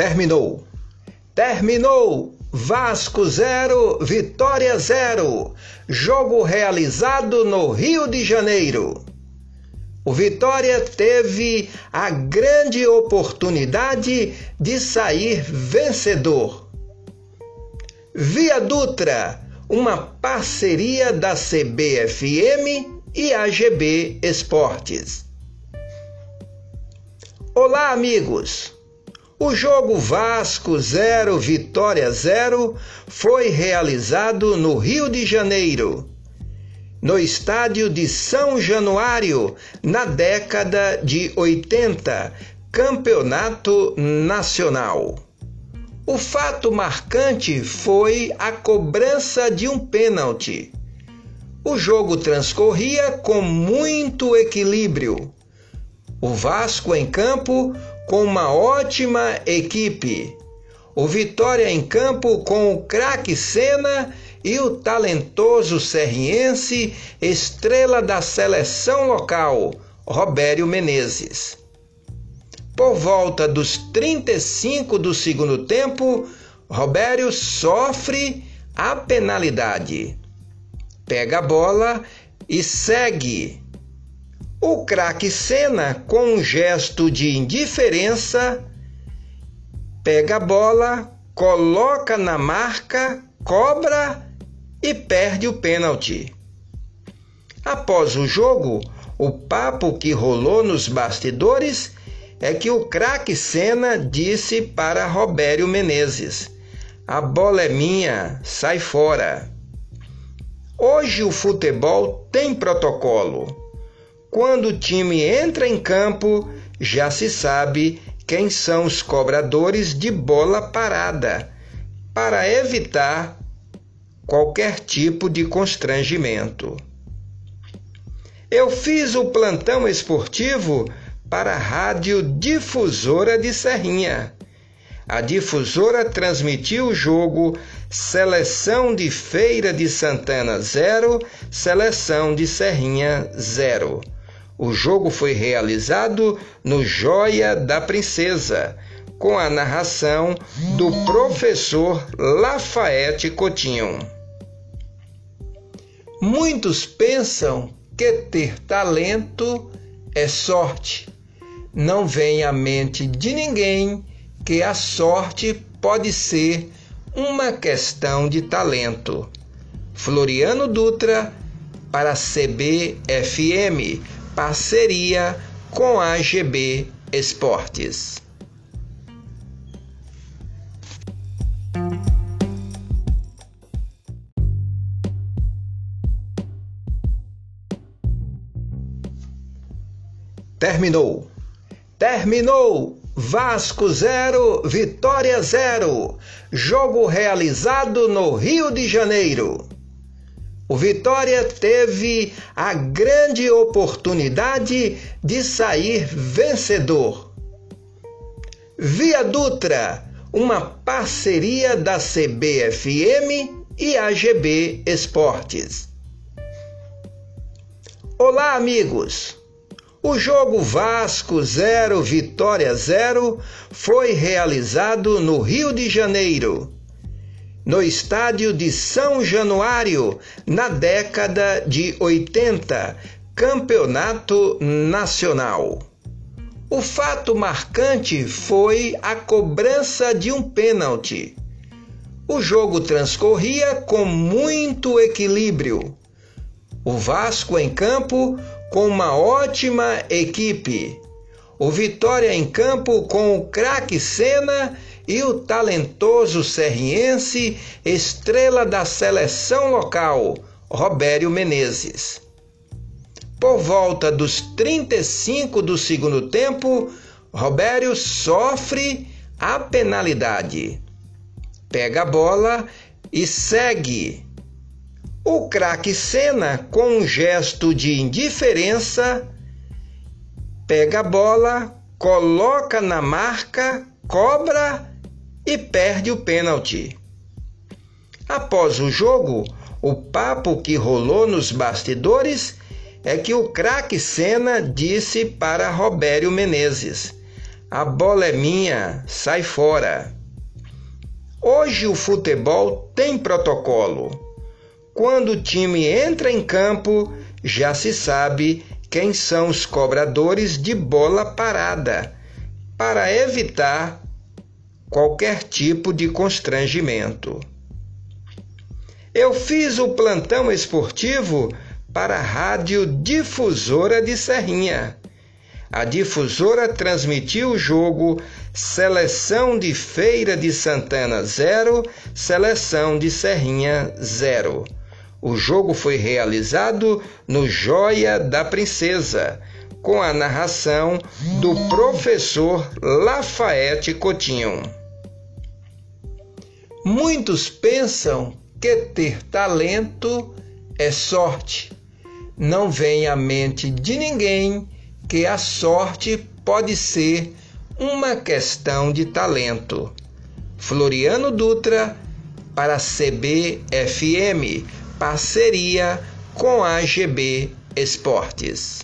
Terminou. Terminou. Vasco 0, Vitória 0. Jogo realizado no Rio de Janeiro. O Vitória teve a grande oportunidade de sair vencedor. Via Dutra, uma parceria da CBFM e AGB Esportes. Olá, amigos! O jogo Vasco 0 Vitória 0 foi realizado no Rio de Janeiro, no estádio de São Januário, na década de 80, campeonato nacional. O fato marcante foi a cobrança de um pênalti. O jogo transcorria com muito equilíbrio. O Vasco em campo com uma ótima equipe. O Vitória em campo com o craque Senna e o talentoso serriense, estrela da seleção local, Robério Menezes. Por volta dos 35 do segundo tempo, Robério sofre a penalidade. Pega a bola e segue o craque Senna, com um gesto de indiferença, pega a bola, coloca na marca, cobra e perde o pênalti. Após o jogo, o papo que rolou nos bastidores é que o craque Senna disse para Robério Menezes: A bola é minha, sai fora. Hoje o futebol tem protocolo. Quando o time entra em campo, já se sabe quem são os cobradores de bola parada, para evitar qualquer tipo de constrangimento. Eu fiz o plantão esportivo para a Rádio Difusora de Serrinha. A difusora transmitiu o jogo Seleção de Feira de Santana 0, Seleção de Serrinha 0. O jogo foi realizado no Joia da Princesa, com a narração do professor Lafayette Coutinho. Muitos pensam que ter talento é sorte. Não vem à mente de ninguém que a sorte pode ser uma questão de talento. Floriano Dutra para CBFM parceria com a GB Esportes. Terminou. Terminou. Vasco 0, Vitória 0. Jogo realizado no Rio de Janeiro. O Vitória teve a grande oportunidade de sair vencedor. Via Dutra, uma parceria da CBFM e AGB Esportes. Olá, amigos! O jogo Vasco 0 Vitória 0 foi realizado no Rio de Janeiro no estádio de São Januário, na década de 80, campeonato nacional. O fato marcante foi a cobrança de um pênalti. O jogo transcorria com muito equilíbrio. O Vasco em campo com uma ótima equipe. O Vitória em campo com o craque Senna e o talentoso serriense, estrela da seleção local, Robério Menezes. Por volta dos 35 do segundo tempo, Robério sofre a penalidade. Pega a bola e segue. O craque Senna, com um gesto de indiferença, pega a bola, coloca na marca, cobra e perde o pênalti. Após o jogo, o papo que rolou nos bastidores é que o craque Senna disse para Robério Menezes: A bola é minha, sai fora. Hoje o futebol tem protocolo. Quando o time entra em campo, já se sabe quem são os cobradores de bola parada, para evitar qualquer tipo de constrangimento. Eu fiz o plantão esportivo para a Rádio Difusora de Serrinha. A difusora transmitiu o jogo Seleção de Feira de Santana 0, Seleção de Serrinha 0. O jogo foi realizado no Joia da Princesa, com a narração do professor Lafayette Coutinho. Muitos pensam que ter talento é sorte. Não vem à mente de ninguém que a sorte pode ser uma questão de talento. Floriano Dutra para CBFM, parceria com a GB Esportes.